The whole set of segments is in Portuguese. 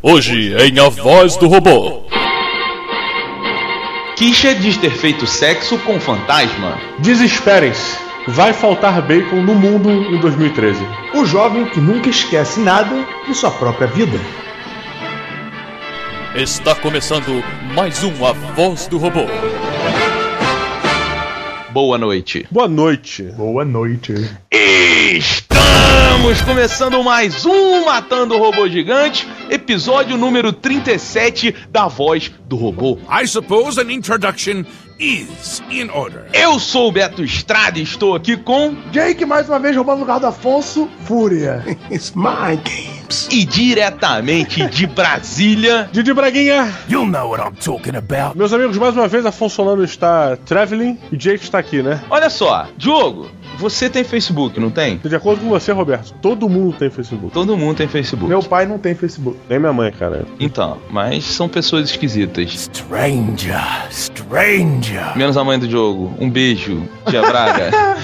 Hoje em A Voz do Robô. Kisha diz ter feito sexo com fantasma. Desesperem-se. Vai faltar bacon no mundo em 2013. O jovem que nunca esquece nada de sua própria vida. Está começando mais um A Voz do Robô. Boa noite. Boa noite. Boa noite. Estamos começando mais um Matando o Robô Gigante, episódio número 37 da Voz do Robô. I suppose an introduction is in order. Eu sou o Beto Estrada e estou aqui com. Jake mais uma vez roubando o lugar do Afonso, Fúria. It's my games. E diretamente de Brasília. Didi Braguinha. You know what I'm talking about. Meus amigos, mais uma vez Afonso Solano está traveling e Jake está aqui, né? Olha só, Diogo, você tem Facebook, não tem? De acordo com você, Roberto, todo mundo tem Facebook. Todo mundo tem Facebook. Meu pai não tem Facebook. Nem minha mãe, cara. Então, mas são pessoas esquisitas. Stranger, stranger. Menos a mãe do Diogo. Um beijo, tia Braga.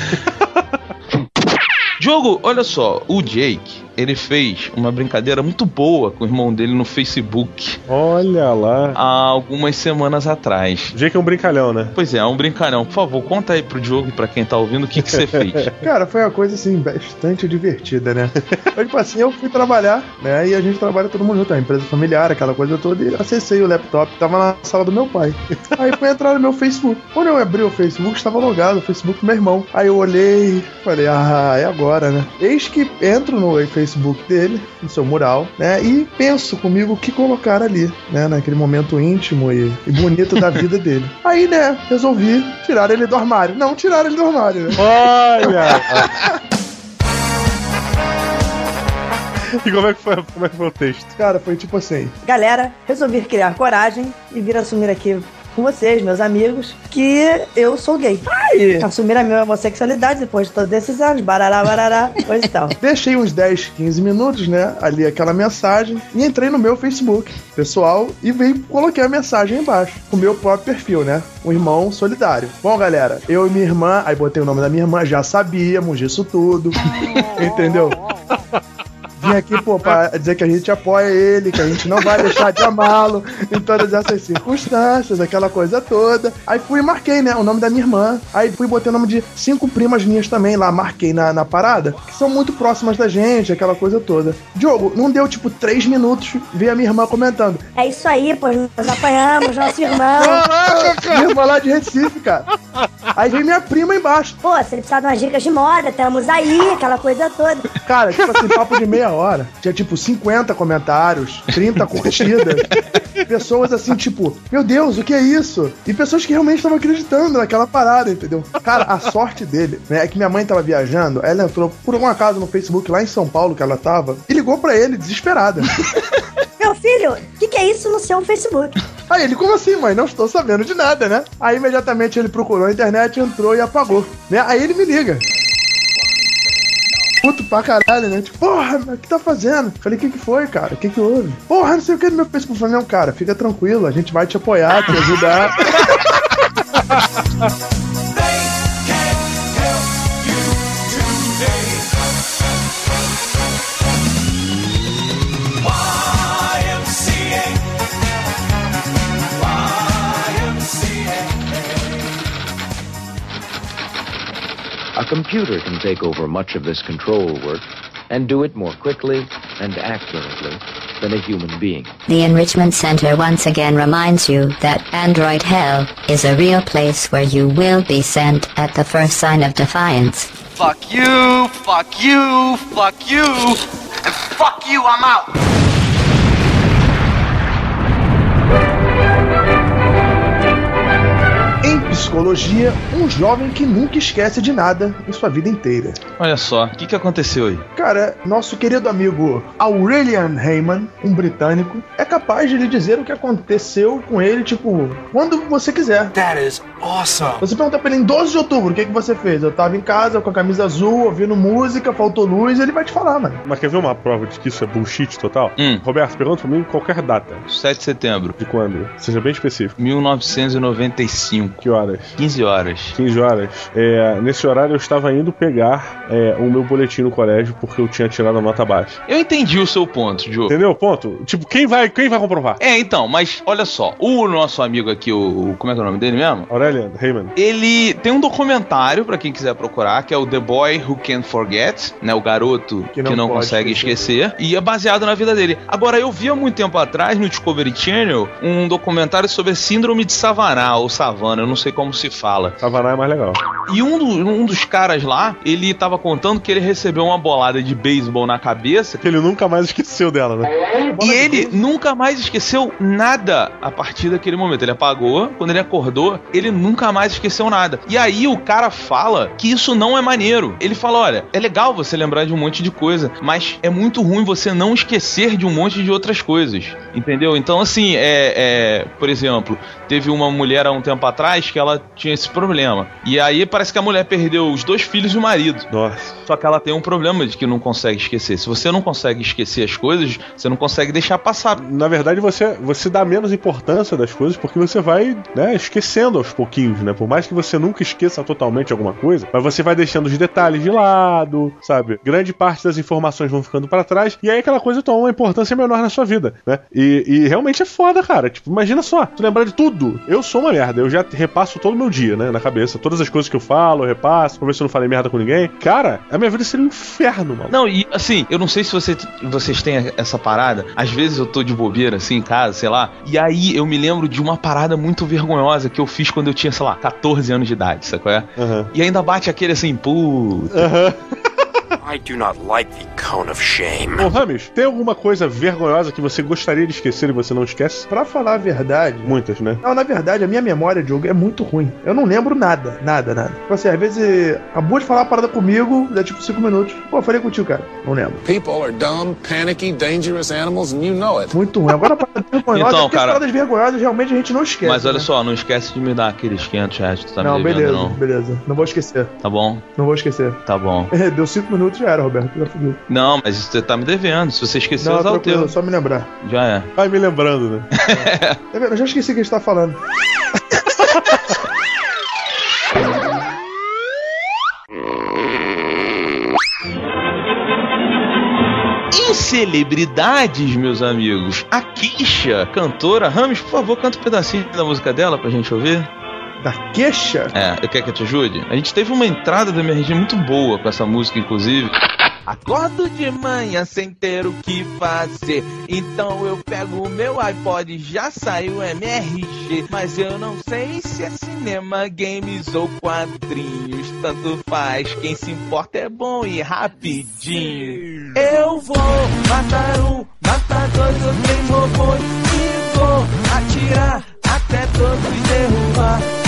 Diogo, olha só, o Jake, ele fez uma brincadeira muito boa com o irmão dele no Facebook Olha lá. há algumas semanas atrás. Jake é um brincalhão, né? Pois é, é um brincalhão. Por favor, conta aí pro Diogo e pra quem tá ouvindo o que, que você fez. Cara, foi uma coisa assim, bastante divertida, né? Foi tipo assim, eu fui trabalhar, né? E a gente trabalha todo mundo junto, é uma empresa familiar, aquela coisa toda, e acessei o laptop, tava na sala do meu pai. Aí fui entrar no meu Facebook. Quando eu abri o Facebook, estava logado, o Facebook do meu irmão. Aí eu olhei, falei, ah, é agora, né? Eis que entro no Facebook dele, no seu mural, né? E penso comigo o que colocar ali, né? Naquele momento íntimo e, e bonito da vida dele. Aí, né, resolvi tirar ele do armário. Não tirar ele do armário, né? Olha! e como é, que foi, como é que foi o texto? Cara, foi tipo assim. Galera, resolvi criar coragem e vir assumir aqui com vocês, meus amigos, que eu sou gay. Assumir a minha homossexualidade depois de todos esses anos, barará, barará, coisa e tal. Deixei uns 10, 15 minutos, né? Ali aquela mensagem e entrei no meu Facebook pessoal e veio coloquei a mensagem embaixo, com o meu próprio perfil, né? Um irmão solidário. Bom, galera, eu e minha irmã, aí botei o nome da minha irmã, já sabíamos disso tudo. Entendeu? Vim aqui, pô, pra dizer que a gente apoia ele, que a gente não vai deixar de amá-lo em todas essas circunstâncias, aquela coisa toda. Aí fui e marquei, né, o nome da minha irmã. Aí fui botei o nome de cinco primas minhas também lá, marquei na, na parada, que são muito próximas da gente, aquela coisa toda. Diogo, não deu tipo três minutos, vi a minha irmã comentando. É isso aí, pois nós apanhamos nosso irmão. Minha irmã lá de Recife, cara. Aí veio minha prima embaixo. Pô, se ele precisar de umas dicas de moda, estamos aí, aquela coisa toda. Cara, tipo assim, papo de meia hora. Tinha tipo 50 comentários, 30 curtidas. Pessoas assim, tipo, meu Deus, o que é isso? E pessoas que realmente estavam acreditando naquela parada, entendeu? Cara, a sorte dele, né, é que minha mãe tava viajando, ela entrou por algum acaso no Facebook lá em São Paulo que ela tava e ligou pra ele, desesperada. Meu filho, o que, que é isso no seu Facebook? Aí ele, como assim, mãe? Não estou sabendo de nada, né? Aí imediatamente ele procurou a internet, entrou e apagou. Né? Aí ele me liga. Puto pra caralho, né? Tipo, porra, o que tá fazendo? Falei, o que que foi, cara? O que que houve? Porra, não sei o que no meu Facebook. Falei, não, cara, fica tranquilo, a gente vai te apoiar, te ajudar. A computer can take over much of this control work and do it more quickly and accurately than a human being. The Enrichment Center once again reminds you that Android Hell is a real place where you will be sent at the first sign of defiance. Fuck you, fuck you, fuck you, and fuck you, I'm out. Psicologia, um jovem que nunca esquece de nada em sua vida inteira. Olha só, o que, que aconteceu aí? Cara, nosso querido amigo Aurelian Heyman, um britânico, é capaz de lhe dizer o que aconteceu com ele, tipo, quando você quiser. That is awesome. Você pergunta pra ele em 12 de outubro, o que, que você fez? Eu tava em casa com a camisa azul, ouvindo música, faltou luz, ele vai te falar, mano. Mas quer ver uma prova de que isso é bullshit total? Hum. Roberto, pergunta pra mim qualquer data. 7 de setembro, De quando? Seja bem específico. 1995. Que horas? 15 horas. 15 horas. É, nesse horário eu estava indo pegar é, o meu boletim no colégio porque eu tinha tirado a nota baixa. Eu entendi o seu ponto, Diogo. Entendeu o ponto? Tipo, quem vai, quem vai comprovar? É, então, mas olha só, o nosso amigo aqui, o, o- como é que é o nome dele mesmo? Aurelian, Heyman. Ele tem um documentário, pra quem quiser procurar, que é o The Boy Who Can't Forget, né? O garoto que Que não, não pode consegue esquecer. E é baseado na vida dele. Agora, eu vi há muito tempo atrás, no Discovery Channel, um documentário sobre a síndrome de Savannah, ou Savannah, eu não sei como se fala. Savannah é mais legal. E um, do- um dos caras lá, ele tava contando que ele recebeu uma bolada de beisebol na cabeça Que ele nunca mais esqueceu dela, né? e ele nunca mais esqueceu nada a partir daquele momento. Ele apagou, quando ele acordou, ele nunca mais esqueceu nada. E aí o cara fala que isso não é maneiro. Ele fala: olha, é legal você lembrar de um monte de coisa, mas é muito ruim você não esquecer de um monte de outras coisas. Entendeu? Então, assim, é, é, por exemplo, teve uma mulher há um tempo atrás que ela tinha esse problema. E aí parece que a mulher perdeu os dois filhos e o marido. Nossa. Só que ela tem um problema de que não consegue esquecer. Se você não consegue esquecer as coisas, você não consegue deixar passar. Na verdade, você, você dá menos importância das coisas porque você vai, né, esquecendo aos pouquinhos, né? Por mais que você nunca esqueça totalmente alguma coisa, mas você vai deixando os detalhes de lado, sabe? Grande parte das informações vão ficando pra trás e aí aquela coisa toma uma importância menor na sua vida, né? E, e realmente é foda, cara. Tipo, imagina só, tu lembrar de tudo. Eu sou uma merda, eu já repasso todo o meu dia, né, na cabeça. Todas as coisas que eu falo, eu repasso, pra ver se eu não falei merda com ninguém. Cara, a minha vida seria um inferno, mano. Não, e assim, eu não sei se você, vocês têm essa parada. Às vezes eu tô de bobeira, assim, em casa, sei lá. E aí eu me lembro de uma parada muito vergonhosa que eu fiz quando eu tinha, sei lá, 14 anos de idade, qual é? Aham. E ainda bate aquele assim, puta. Aham. I do not like the cone of shame. Ô, Rames, tem alguma coisa vergonhosa que você gostaria de esquecer e você não esquece? Pra falar a verdade. Muitas, né? Não, na verdade, a minha memória, Diogo, é muito ruim. Eu não lembro nada, nada, nada. Tipo assim, às vezes acabou de falar uma parada comigo, dá tipo 5 minutos. Pô, eu falei contigo, cara. Não lembro. People are dumb, panicky, dangerous animals, and you know it. Muito ruim. Agora a parada vergonhosa, Então, porque cara- as paradas vergonhosas realmente a gente não esquece. Mas olha né? só, não esquece de me dar aqueles 500 reais que tu tá Não, me devendo, beleza, não. beleza. Não vou esquecer. Tá bom? Não vou esquecer. Tá bom. Deu 5 minutos já era, Roberto. Já fudeu. Não, mas você tá me devendo. Se você esqueceu, Não, usar o teu. só me lembrar. Já é. Vai me lembrando, né? Vendo? Eu já esqueci o que a gente tá falando. Em celebridades, meus amigos, a Kisha, cantora, Rames, por favor, canta um pedacinho da música dela pra gente ouvir. Da queixa? É, eu quero que eu te ajude? A gente teve uma entrada do MRG muito boa com essa música, inclusive. Acordo de manhã sem ter o que fazer. Então eu pego o meu iPod, já saiu MRG. Mas eu não sei se é cinema, games ou quadrinhos. Tanto faz, quem se importa é bom e rapidinho. Eu vou matar um, matar dois ou três robôs. E vou atirar até todos derrubar.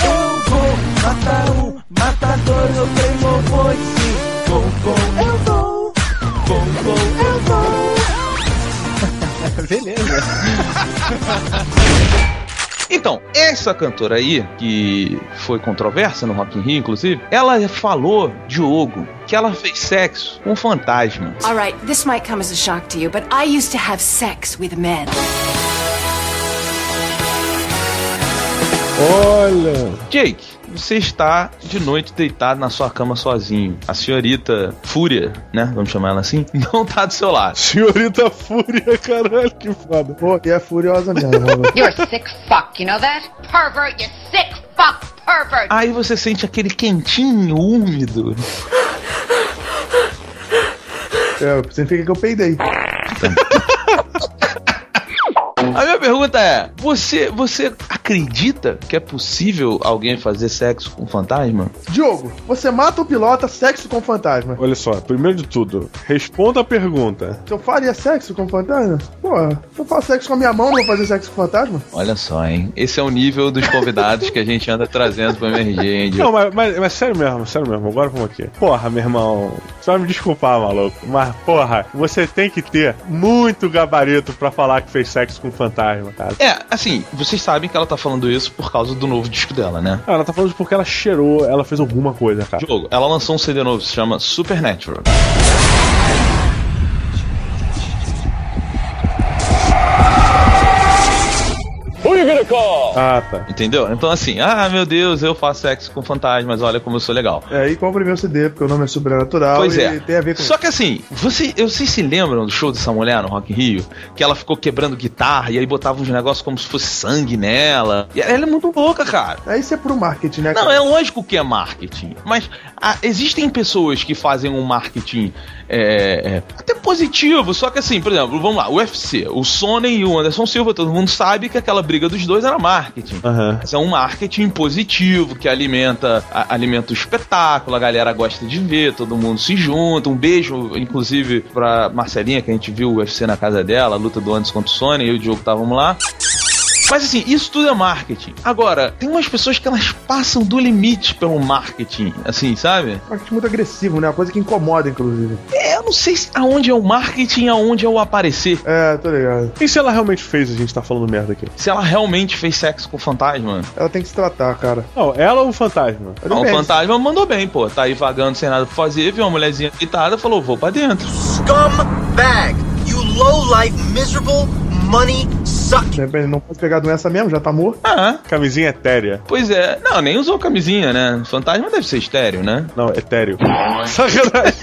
Eu matar um, matar dois ou três robôs. Sim, vou, vou, eu vou. Vou, vou, eu vou. Beleza. Então, essa cantora aí, que foi controversa no Rock in Rio, inclusive, ela falou, Diogo, que ela fez sexo com um fantasma. All right, this might come as a shock to you, but I used to have sex with men. Olha! Jake, você está de noite deitado na sua cama sozinho. A senhorita Fúria, né? Vamos chamar ela assim? Não tá do seu lado. Senhorita Fúria, caralho, que foda. Pô, e é furiosa mesmo. mano. You're a sick fuck, you know that? Pervert, you sick fuck pervert! Aí você sente aquele quentinho, úmido. é, significa que eu peidei. A minha pergunta é: você, você acredita que é possível alguém fazer sexo com fantasma? Diogo, você mata o pilota sexo com fantasma. Olha só, primeiro de tudo, responda a pergunta. Se eu faria sexo com fantasma? Porra, se eu faço sexo com a minha mão, não vou fazer sexo com fantasma? Olha só, hein? Esse é o nível dos convidados que a gente anda trazendo pro MRG, hein, Não, Diogo? mas, mas, mas sério mesmo, sério mesmo, agora vamos aqui. Porra, meu irmão, você vai me desculpar, maluco, mas porra, você tem que ter muito gabarito pra falar que fez sexo com fantasma, cara. É, assim, vocês sabem que ela tá falando isso por causa do novo disco dela, né? Ela tá falando isso porque ela cheirou, ela fez alguma coisa, cara. Diogo, ela lançou um CD novo, se chama Supernatural. Ah, tá. Entendeu? Então assim, ah, meu Deus, eu faço sexo com fantasmas, olha como eu sou legal. É, e compre meu CD, porque o nome é Sobrenatural Pois e é. tem a ver com Só que assim, você, eu vocês se lembram do show dessa mulher no Rock in Rio? Que ela ficou quebrando guitarra e aí botava uns negócios como se fosse sangue nela. E ela é muito louca, cara. É, isso é pro marketing, né? Não, cara? é lógico que é marketing. Mas ah, existem pessoas que fazem um marketing é, é, até positivo. Só que assim, por exemplo, vamos lá, o UFC, o Sony e o Anderson Silva, todo mundo sabe que aquela briga dos dois era marketing. Aham. Mas é um marketing positivo que alimenta, a- alimenta o espetáculo, a galera gosta de ver, todo mundo se junta. Um beijo, inclusive, pra Marcelinha, que a gente viu o UFC na casa dela, a luta do Anderson contra o Sony, eu e o Diogo estávamos lá. Mas assim, isso tudo é marketing. Agora, tem umas pessoas que elas passam do limite pelo marketing, assim, sabe? Marketing muito agressivo, né? Uma coisa que incomoda, inclusive. É, eu não sei se aonde é o marketing e aonde é o aparecer. É, tô ligado. E se ela realmente fez, a gente tá falando merda aqui? Se ela realmente fez sexo com o fantasma. Ela tem que se tratar, cara. Não, ela ou o fantasma? Não, o fantasma mandou bem, pô. Tá aí vagando sem nada pra fazer, viu uma mulherzinha deitada, falou, vou pra dentro. Scumbag! You low-life, miserable, money suck. Não pode pegar doença mesmo, já tá morto. Ah, Camisinha etérea. pois é. Não, nem usou camisinha, né? Fantasma deve ser estéreo, né? Não, etéreo. Sacanagem.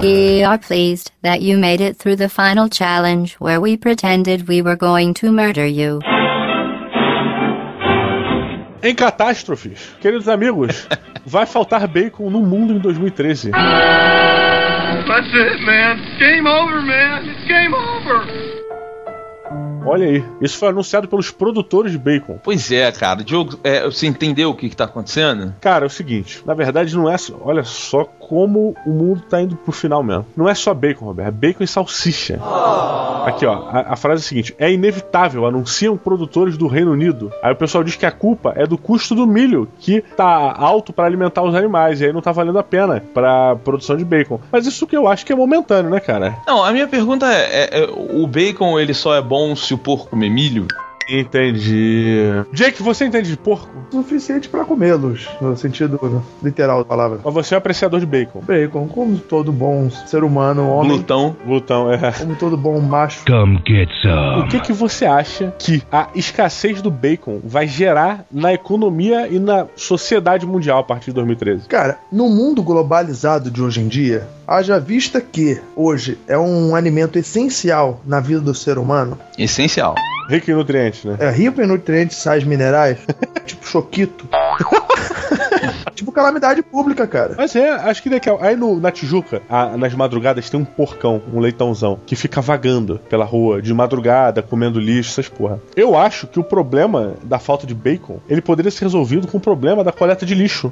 We are pleased that you made it through the final challenge where we pretended we were going to murder you. Em catástrofes, queridos amigos, vai faltar bacon no mundo em 2013. That's it, man. Game over, man. It's game over. Olha aí, isso foi anunciado pelos produtores de bacon. Pois é, cara. Diogo, é, você entendeu o que, que tá acontecendo? Cara, é o seguinte, na verdade não é só, olha só como o mundo tá indo pro final mesmo. Não é só bacon, Roberto, é bacon e salsicha. Aqui, ó, a, a frase é a seguinte: é inevitável, anunciam produtores do Reino Unido. Aí o pessoal diz que a culpa é do custo do milho, que tá alto para alimentar os animais, e aí não tá valendo a pena pra produção de bacon. Mas isso que eu acho que é momentâneo, né, cara? Não, a minha pergunta é, é, é, o bacon ele só é bom se o porco comer milho? Entendi. Jake, você entende de porco? Suficiente pra comê-los, no sentido literal da palavra. Mas você é apreciador de bacon. Bacon, como todo bom ser humano, homem. Glutão. Glutão, é. Como todo bom macho. Come get some. O que, que você acha que a escassez do bacon vai gerar na economia e na sociedade mundial a partir de 2013? Cara, no mundo globalizado de hoje em dia, haja vista que hoje é um alimento essencial na vida do ser humano, Essencial. Rico em nutrientes, né? é rico em nutrientes, sais minerais, tipo choquito. tipo calamidade pública, cara. Mas é, acho que daqui a... Aí no, na Tijuca, a- nas madrugadas, tem um porcão, um leitãozão, que fica vagando pela rua de madrugada, comendo lixo, essas porra. Eu acho que o problema da falta de bacon, ele poderia ser resolvido com o problema da coleta de lixo.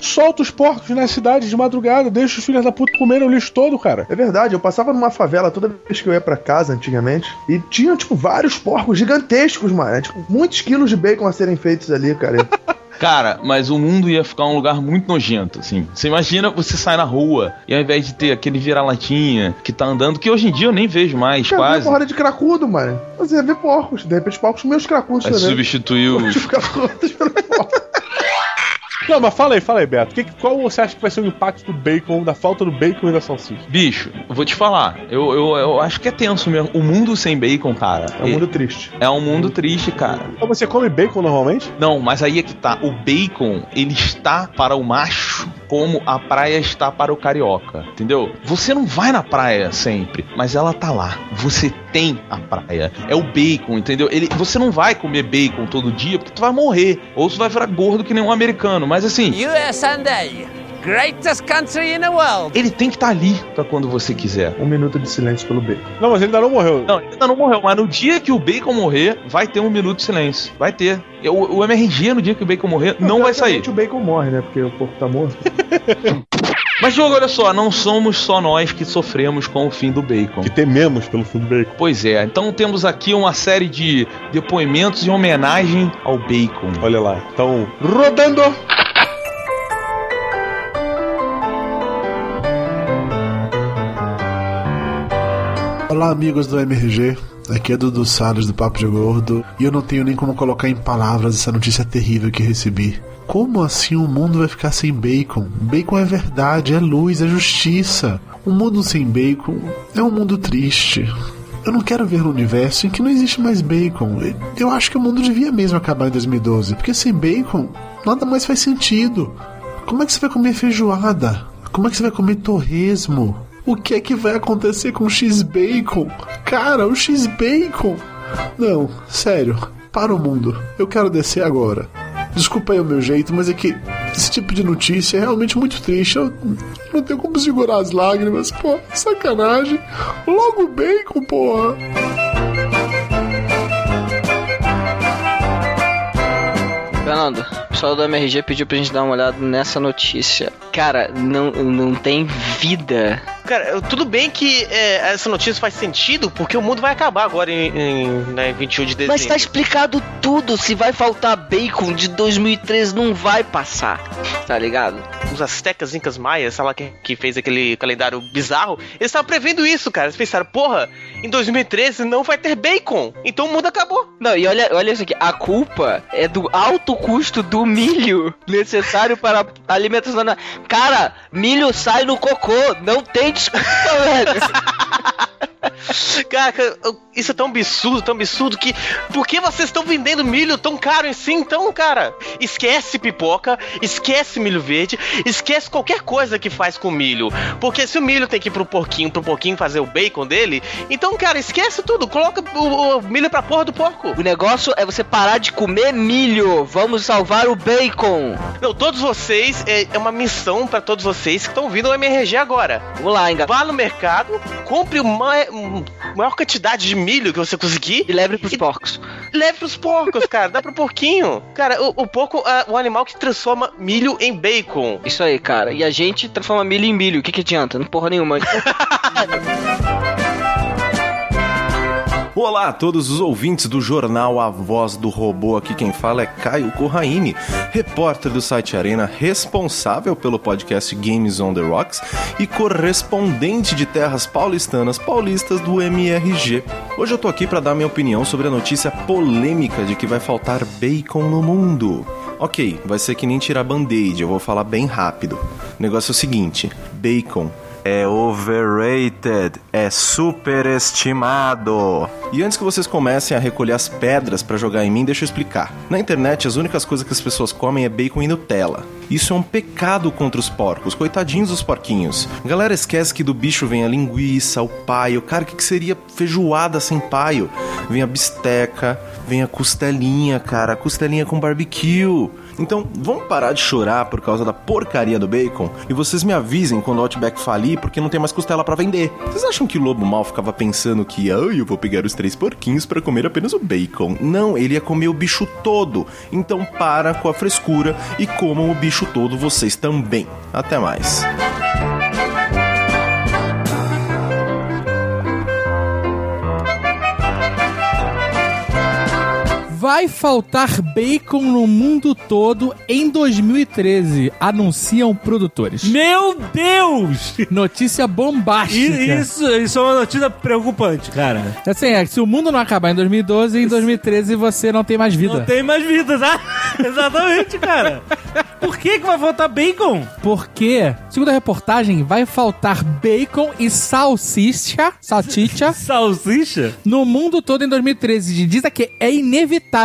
Solta os porcos na cidade de madrugada, deixa os filhos da puta comerem o lixo todo, cara. É verdade, eu passava numa favela toda vez que eu ia pra casa antigamente e tinha, tipo, vários porcos gigantescos, mano. Tipo, muitos quilos de bacon a serem feitos ali, cara. Cara, mas o mundo ia ficar um lugar muito nojento, assim. Você imagina você sai na rua e ao invés de ter aquele vira-latinha que tá andando, que hoje em dia eu nem vejo mais, Cara, quase. uma porrada de cracudo, mano. Você ia ver porcos, de repente porcos meus cracudos Vai também. substituir os. Os cracudos pelo porco. Não, mas fala aí, fala aí, Beto. Que, qual você acha que vai ser o impacto do bacon, da falta do bacon e da salsicha? Bicho, eu vou te falar, eu, eu, eu acho que é tenso mesmo. O mundo sem bacon, cara. É um mundo triste. É um mundo triste, cara. Então você come bacon normalmente? Não, mas aí é que tá. O bacon, ele está para o macho como a praia está para o carioca, entendeu? Você não vai na praia sempre, mas ela tá lá. Você tem a praia. É o bacon, entendeu? Ele, você não vai comer bacon todo dia porque tu vai morrer. Ou você vai virar gordo que nem um americano. Mas assim, USA, greatest country in the world. ele tem que estar ali pra quando você quiser. Um minuto de silêncio pelo bacon. Não, mas ele ainda não morreu. Não, ele ainda não morreu, mas no dia que o Bacon morrer, vai ter um minuto de silêncio. Vai ter. O, o MRG, no dia que o Bacon morrer, não vai sair. O bacon morre, né? Porque o porco tá morto. Mas, Diogo, olha só, não somos só nós que sofremos com o fim do Bacon. Que tememos pelo fim do bacon. Pois é, então temos aqui uma série de depoimentos em homenagem ao Bacon. Olha lá. Então, rodando! Olá, amigos do MRG. Aqui é Dudu Salles do Papo de Gordo e eu não tenho nem como colocar em palavras essa notícia terrível que recebi. Como assim o mundo vai ficar sem bacon? Bacon é verdade, é luz, é justiça. Um mundo sem bacon é um mundo triste. Eu não quero ver um universo em que não existe mais bacon. Eu acho que o mundo devia mesmo acabar em 2012, porque sem bacon nada mais faz sentido. Como é que você vai comer feijoada? Como é que você vai comer torresmo? O que é que vai acontecer com o X-Bacon? Cara, o X-Bacon! Não, sério, para o mundo. Eu quero descer agora. Desculpa aí o meu jeito, mas é que esse tipo de notícia é realmente muito triste. Eu não tenho como segurar as lágrimas. Pô, sacanagem. Logo o bacon, porra. Fernando, o pessoal do MRG pediu pra gente dar uma olhada nessa notícia. Cara, não, não tem vida. Cara, tudo bem que é, essa notícia faz sentido, porque o mundo vai acabar agora em, em né, 21 de dezembro. Mas tá explicado tudo. Se vai faltar bacon de 2013, não vai passar. Tá ligado? Os astecas, incas, maias, sei lá quem que fez aquele calendário bizarro, eles estavam prevendo isso, cara. Eles pensaram, porra, em 2013 não vai ter bacon, então o mundo acabou. Não, e olha, olha isso aqui. A culpa é do alto custo do milho necessário para alimentação. Cara, milho sai no cocô. Não tem desculpa, velho. Cara, isso é tão absurdo, tão absurdo que. Por que vocês estão vendendo milho tão caro assim, então, cara? Esquece pipoca, esquece milho verde, esquece qualquer coisa que faz com milho. Porque se o milho tem que ir pro porquinho, pro porquinho fazer o bacon dele, então, cara, esquece tudo. Coloca o, o milho pra porra do porco. O negócio é você parar de comer milho. Vamos salvar o bacon. Não, todos vocês, é, é uma missão pra todos vocês que estão ouvindo o MRG agora. Vamos lá, Inga. Vá no mercado, compre uma um, maior quantidade de milho que você conseguir. E leve pros porcos. Leve pros porcos, cara. Dá pro porquinho. Cara, o, o porco é o animal que transforma milho em bacon. Isso aí, cara. E a gente transforma milho em milho. O que, que adianta? Não porra nenhuma. Olá a todos os ouvintes do jornal A Voz do Robô. Aqui quem fala é Caio Corraine, repórter do site Arena, responsável pelo podcast Games on the Rocks e correspondente de terras paulistanas paulistas do MRG. Hoje eu tô aqui para dar minha opinião sobre a notícia polêmica de que vai faltar bacon no mundo. Ok, vai ser que nem tirar band-aid, eu vou falar bem rápido. O negócio é o seguinte: bacon é overrated, é superestimado. E antes que vocês comecem a recolher as pedras pra jogar em mim, deixa eu explicar. Na internet, as únicas coisas que as pessoas comem é bacon e Nutella. Isso é um pecado contra os porcos, coitadinhos dos porquinhos. A galera esquece que do bicho vem a linguiça, o paio. Cara, o que, seria feijoada sem paio? Vem a bisteca, vem a costelinha, cara, costelinha com barbecue. Então, vamos parar de chorar por causa da porcaria do bacon e vocês me avisem quando o Outback falir porque não tem mais costela pra vender. Vocês acham que o lobo mal ficava pensando que, ah, eu vou pegar os três porquinhos pra comer apenas o bacon? Não, ele ia comer o bicho todo. Então, para com a frescura e comam o bicho todo vocês também. Até mais. Vai faltar bacon no mundo todo em 2013, anunciam produtores. Meu Deus! Notícia bombástica. I- Isso, isso é uma notícia preocupante, cara. Assim, é que se o mundo não acabar em 2012, em 2013 você não tem mais vida. Não tem mais vida, tá? Exatamente, cara. Por que, que vai faltar bacon? Porque, segundo a reportagem, vai faltar bacon e salsicha, salsicha, salsicha no mundo todo em 2013. Diz que é inevitável.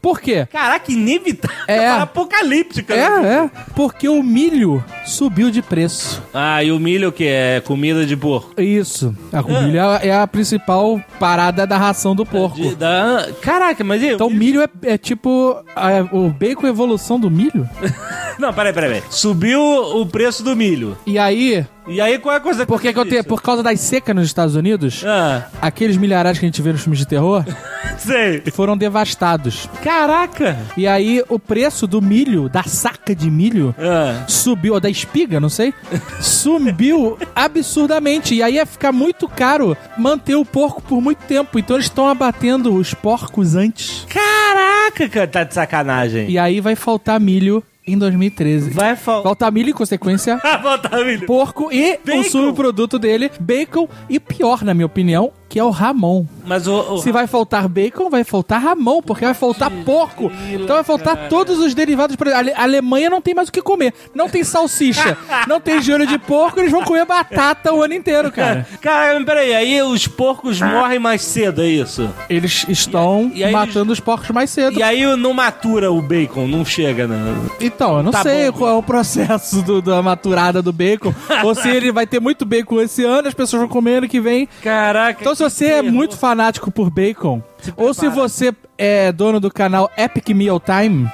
Por quê? Caraca, inevitável. É. Apocalíptica. É, né? é. Porque o milho subiu de preço. Ah, e o milho o que? É comida de porco? Isso. A milho é, é a principal parada da ração do porco. De- da- Caraca, mas e Então milho é, é tipo a- o bacon evolução do milho? Não, peraí, peraí, peraí. Subiu o preço do milho. E aí... E aí qual é a coisa Por que que eu tenho, por causa das secas nos Estados Unidos, Ah, aqueles milharais que a gente vê nos filmes de terror sei. foram devastados. Caraca! E aí o preço do milho, da saca de milho, Ah. subiu, ou da espiga, não sei, subiu absurdamente. E aí ia ficar muito caro manter o porco por muito tempo. Então eles estão abatendo os porcos antes. Caraca, cara, tá de sacanagem. E aí vai faltar milho em 2013. Vai faltar. Faltar milho em consequência. Porco e o subproduto dele, bacon. E pior, na minha opinião, que é o Ramon. Mas o, o- Se vai faltar bacon, vai faltar Ramon, porque vai faltar porco. Então vai faltar cara. todos os derivados. Exemplo, A Alemanha não tem mais o que comer. Não tem salsicha, não tem joelho de porco, eles vão comer batata o ano inteiro, cara. Cara, peraí, aí os porcos morrem mais cedo, é isso? Eles estão E aí matando os porcos mais cedo. E aí não matura o bacon, não chega, né? Então, eu não Tá sei bom. qual é o processo do- da maturada do bacon. ou se ele vai ter muito bacon esse ano, as pessoas vão comer ano que vem. Caraca. Então, se você é muito fanático por bacon, ou se você é dono do canal Epic Meal Time,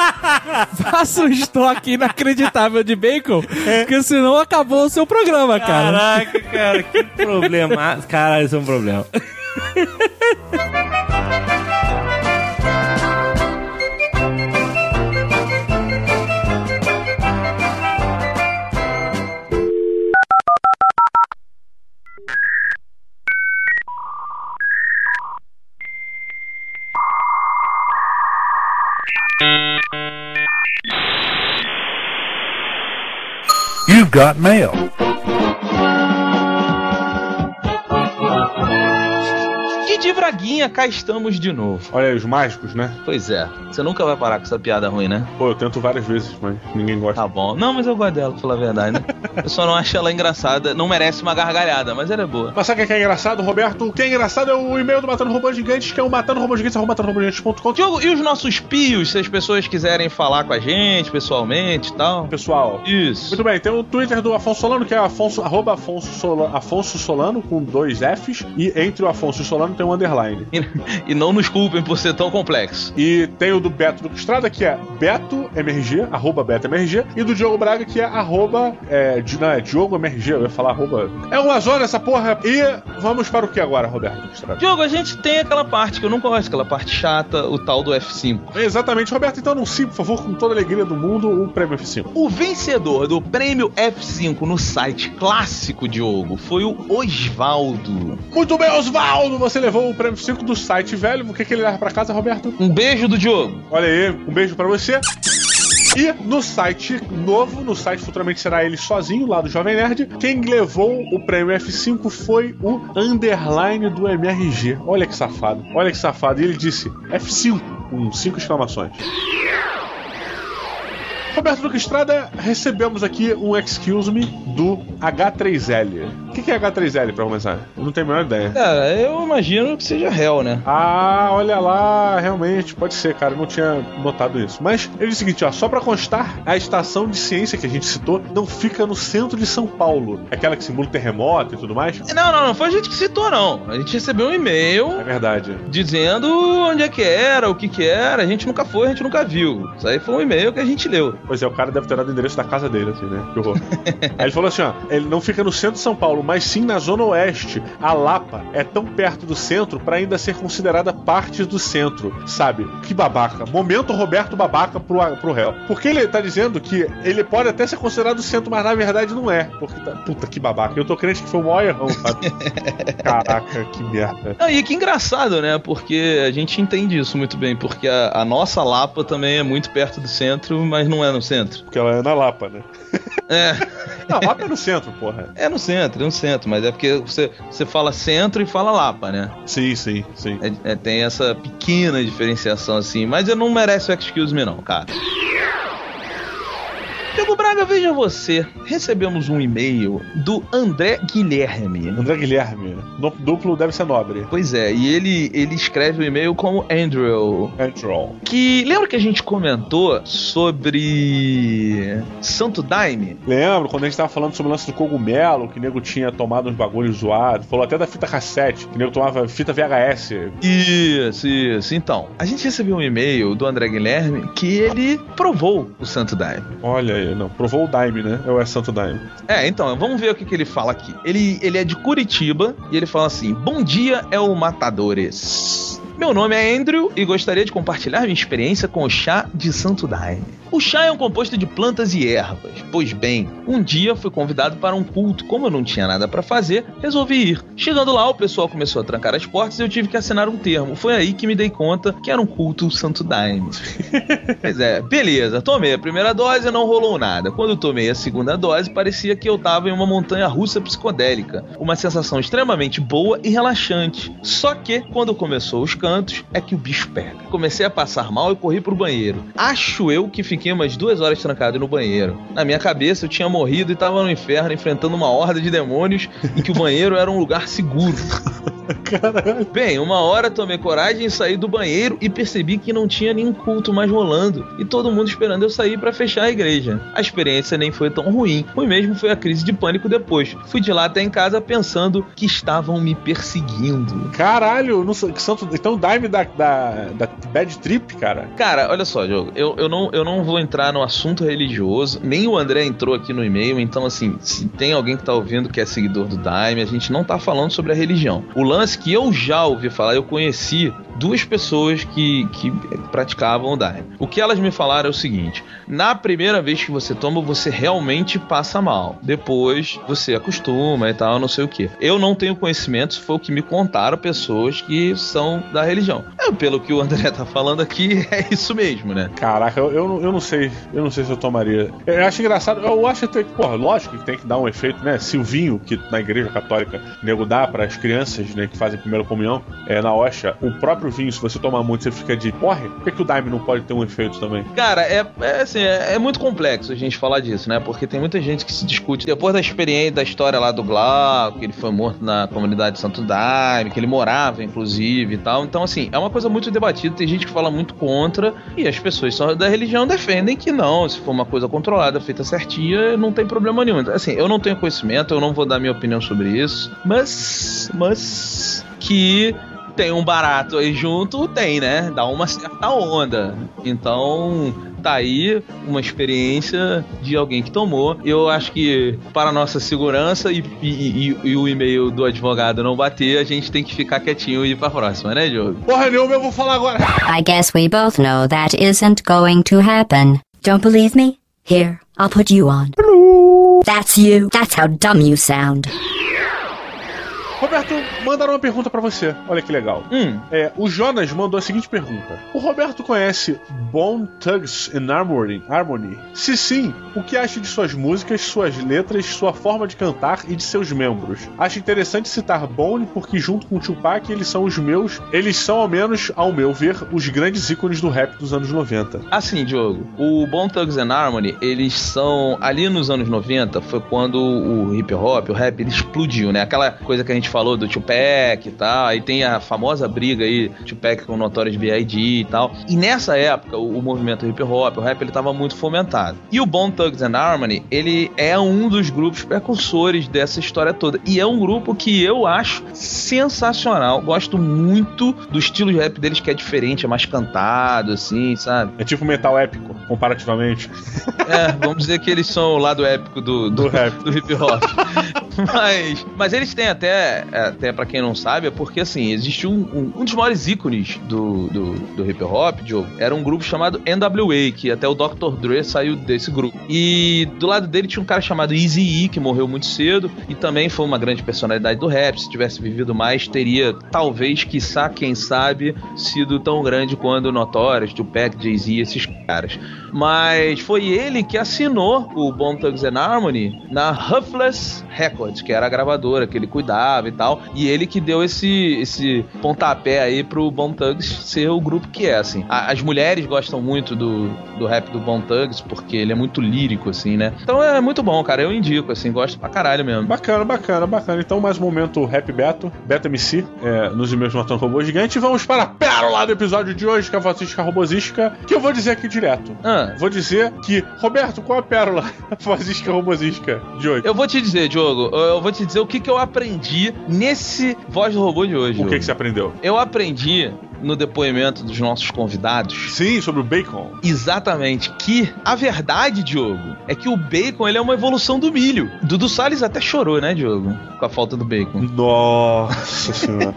faça um estoque inacreditável de bacon, porque senão acabou o seu programa, cara. Caraca, cara, que problema. Caralho, isso é um problema. You've got mail. Braguinha, cá estamos de novo. Olha aí, os mágicos, né? Pois é. Você nunca vai parar com essa piada ruim, né? Pô, eu tento várias vezes, mas ninguém gosta. Tá bom. Não, mas eu gosto dela, pra falar a verdade, né? Eu só não acho ela engraçada. Não merece uma gargalhada, mas ela é boa. Mas sabe o que é engraçado, Roberto? O que é engraçado é o e-mail do Matando Robôs Gigantes, que é o matandorobogigantes.com. Diogo, e os nossos pios, se as pessoas quiserem falar com a gente pessoalmente e tal? Pessoal. Isso. Muito bem, tem o Twitter do Afonso Solano, que é Afonso, arroba Afonso, Solano, Afonso Solano, com dois Fs, e entre o Afonso e o Solano tem um underline. E, e não nos culpem por ser tão complexo. E tem o do Beto do Estrada, que é BetoMRG, arroba BetoMRG, e do Diogo Braga, que é arroba. É, não, é Diogo MRG, eu ia falar arroba. É uma zona essa porra. E vamos para o que agora, Roberto Estrada? Diogo, a gente tem aquela parte que eu não gosto, aquela parte chata, o tal do F5. Exatamente, Roberto, então anuncie, por favor, com toda a alegria do mundo, o prêmio F5. O vencedor do prêmio F5 no site clássico, Diogo, foi o Osvaldo. Muito bem, Osvaldo! Você levou o prêmio F5 do site velho. O que, que ele leva pra casa, Roberto? Um beijo do Diogo. Olha aí, um beijo pra você. E no site novo, no site futuramente será ele sozinho, lá do Jovem Nerd, quem levou o prêmio F5 foi o underline do MRG. Olha que safado, olha que safado. E ele disse F5, com cinco exclamações. Roberto Duque Estrada, recebemos aqui um excuse me do H3L. O que é H3L pra começar? Eu não tenho a menor ideia. Cara, eu imagino que seja réu, né? Ah, olha lá, realmente, pode ser, cara, eu não tinha notado isso. Mas ele disse o seguinte, ó, só pra constar, a estação de ciência que a gente citou não fica no centro de São Paulo, aquela que simula terremoto e tudo mais. Não, não, não foi a gente que citou, não. A gente recebeu um e-mail É verdade. dizendo onde é que era, o que que era. A gente nunca foi, a gente nunca viu. Isso aí foi um e-mail que a gente leu. Pois é, o cara deve ter dado o endereço da casa dele, assim, né? Que horror. Aí ele falou assim, ó, ele não fica no centro de São Paulo, mas sim na zona oeste. A Lapa é tão perto do centro pra ainda ser considerada parte do centro, sabe? Que babaca. Momento Roberto babaca pro, pro réu. Porque ele tá dizendo que ele pode até ser considerado centro, mas na verdade não é. Porque tá... Puta, que babaca. Eu tô crente que foi o maior errão, sabe? Caraca, que merda. Não, e que engraçado, né? Porque a gente entende isso muito bem, porque a, a nossa Lapa também é muito perto do centro, mas não é no centro. Porque ela é na Lapa, né? É. Não, Lapa é no centro, porra. É no centro, é no centro, mas é porque você, você fala centro e fala Lapa, né? Sim, sim, sim. É- é, tem essa pequena diferenciação assim, mas eu não mereço excuse me não, cara. Diego Braga, veja você. Recebemos um e-mail do André Guilherme. André Guilherme. Duplo deve ser nobre. Pois é, e ele, ele escreve o e-mail como Andrew. Andrew. Que lembra que a gente comentou sobre Santo Daime? Lembro quando a gente tava falando sobre o lance do cogumelo, que o nego tinha tomado uns bagulhos zoados. Falou até da fita cassete, que o nego tomava fita VHS. Isso, isso. Então, a gente recebeu um e-mail do André Guilherme que ele provou o Santo Daime. Olha aí, não. Provou o Daime, né? Ou é Santo Daime? É, então, vamos ver o que, que ele fala aqui. Ele, ele é de Curitiba e ele fala assim: Bom dia, é o Matadores. Meu nome é Andrew e gostaria de compartilhar minha experiência com o chá de Santo Daime. O chá é um composto de plantas e ervas. Pois bem, um dia fui convidado para um culto. Como eu não tinha nada para fazer, resolvi ir. Chegando lá, o pessoal começou a trancar as portas e eu tive que assinar um termo. Foi aí que me dei conta que era um culto Santo Daime. Pois é, beleza, tomei a primeira dose e não rolou nada. Quando eu tomei a segunda dose, parecia que eu tava em uma montanha russa psicodélica. Uma sensação extremamente boa e relaxante. Só que, quando começou os cantos, é que o bicho pega. Comecei a passar mal e corri pro banheiro. Acho eu que fiquei umas duas horas trancado no banheiro. Na minha cabeça, eu tinha morrido e tava no inferno enfrentando uma horda de demônios e que o banheiro era um lugar seguro. Caralho. Bem, uma hora tomei coragem e saí do banheiro e percebi que não tinha nenhum culto mais rolando e todo mundo esperando eu sair para fechar a igreja. A experiência nem foi tão ruim, ruim mesmo foi a crise de pânico depois. Fui de lá até em casa pensando que estavam me perseguindo. Caralho, não sei, que santo, então Daime da, da, da Bad Trip, cara. Cara, olha só, Diogo, eu, eu, não, eu não vou entrar no assunto religioso, nem o André entrou aqui no e-mail, então assim, se tem alguém que tá ouvindo que é seguidor do Daime, a gente não tá falando sobre a religião. O lance que eu já ouvi falar, eu conheci duas pessoas que, que praticavam o Daime. O que elas me falaram é o seguinte: na primeira vez que você toma, você realmente passa mal. Depois você acostuma e tal, não sei o que. Eu não tenho conhecimento, foi o que me contaram pessoas que são da religião. É, pelo que o André tá falando aqui, é isso mesmo, né? Caraca, eu, eu, não- eu não sei. Eu não sei se eu tomaria. Eu acho engraçado. Eu acho até que, porra, lógico que tem que dar um efeito, né? Se o vinho que na igreja católica nego dá para as crianças, né, que fazem primeira comunhão, é na hoxa, o próprio vinho, se você tomar muito, você fica de porre. Por que, que o Daime não pode ter um efeito também? Cara, é, é assim, é, é muito complexo a gente falar disso, né? Porque tem muita gente que se discute depois da experiência, da história lá do Glauco, que ele foi morto na comunidade de Santo Daime, que ele morava, inclusive, e tal. Então, assim, é uma coisa muito debatida, tem gente que fala muito contra, e as pessoas só da religião defendem que não, se for uma coisa controlada, feita certinha, não tem problema nenhum. Então, Assim, eu não tenho conhecimento, eu não vou dar minha opinião sobre isso, mas. Mas. Que tem um barato aí junto, tem, né? Dá uma certa onda. Então, tá aí uma experiência de alguém que tomou. Eu acho que, para nossa segurança e, e- e- e o e-mail do advogado não bater, a gente tem que ficar quietinho e ir pra próxima, né, Diogo? Porra nenhuma, eu vou falar agora. I guess we both know that isn't going to happen. Don't believe me? Here, I'll put you on. That's you. That's how dumb you sound. Roberto, mandaram uma pergunta pra você. Olha que legal. Hum. É, o Jonas mandou a seguinte pergunta: O Roberto conhece Bone Thugs and Harmony? Harmony? Se sim, o que acha de suas músicas, suas letras, sua forma de cantar e de seus membros? Acho interessante citar Bone porque junto com Tupac eles são os meus, eles são ao menos, ao meu ver, os grandes ícones do rap dos anos 90. Assim, Diogo, o Bone Thugs and Harmony, eles são. Ali nos anos 90 foi quando o hip hop, o rap, ele explodiu, né? Aquela coisa que a gente falou do Tupac e tal. Aí tem a famosa briga aí, Tupac com o Notorious B.I.G. e tal. E nessa época, o, o movimento hip hop, o rap, ele tava muito fomentado. E o Bone Thugs and Harmony, ele é um dos grupos precursores dessa história toda. E é um grupo que eu acho sensacional. Gosto muito do estilo de rap deles, que é diferente, é mais cantado, assim, sabe? É tipo metal épico, comparativamente. É, vamos dizer que eles são o lado épico do, do, Do do hip hop. mas, mas eles têm até, até para quem não sabe, é porque assim, existe um, um, um dos maiores ícones do, do, do hip hop, Diogo, era um grupo chamado NWA, que até o Dr. Dre saiu desse grupo. E do lado dele tinha um cara chamado Eazy-E, que morreu muito cedo, e também foi uma grande personalidade do rap. Se tivesse vivido mais, teria, talvez, quiçá, quem sabe, sido tão grande quanto Notorious, Tupac, Jay-Z, esses caras. Mas foi ele que assinou o Bone Thugs and Harmony na Huffless Records, que era a gravadora que ele cuidava e tal. E ele que deu esse, esse pontapé aí pro Bone Thugs ser o grupo que é, assim. A- as mulheres gostam muito do, do rap do Bone Thugs, porque ele é muito lírico, assim, né? Então é muito bom, cara. Eu indico, assim, gosto pra caralho mesmo. Bacana, bacana, bacana. Então, mais um momento Rap Beto, Beto MC, é, nos e-mails matando robô gigante. Vamos para a pérola do episódio de hoje, que é a vozística robosística, que eu vou dizer aqui direto. Ah. Vou dizer que, Roberto, qual a pérola vozística robosística de hoje? Eu vou te dizer, Diogo, eu vou te dizer o que, que eu aprendi nesse Voz do Robô de hoje. O que, que você aprendeu? Eu aprendi no depoimento dos nossos convidados. Sim, sobre o bacon. Exatamente. Que a verdade, Diogo, é que o bacon ele é uma evolução do milho. Dudu Salles até chorou, né, Diogo? Com a falta do bacon. Nossa senhora.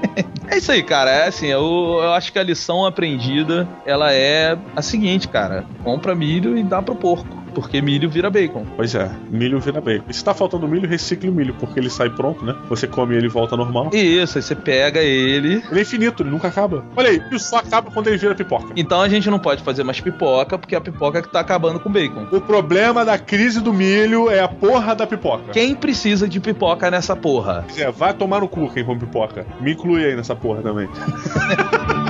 É isso aí, cara. É assim, eu, eu acho que a lição aprendida, ela é a seguinte, cara. Compra milho e dá pro porco. Porque milho vira bacon. Pois é, milho vira bacon. E se tá faltando milho, recicle o milho, porque ele sai pronto, né? Você come ele e volta normal. Isso, aí você pega ele. Ele é infinito, ele nunca acaba. Olha aí, milho só acaba quando ele vira pipoca. Então a gente não pode fazer mais pipoca, porque é a pipoca que tá acabando com o bacon. O problema da crise do milho é a porra da pipoca. Quem precisa de pipoca nessa porra? É, vai tomar no cu quem come pipoca. Me inclui aí nessa porra também.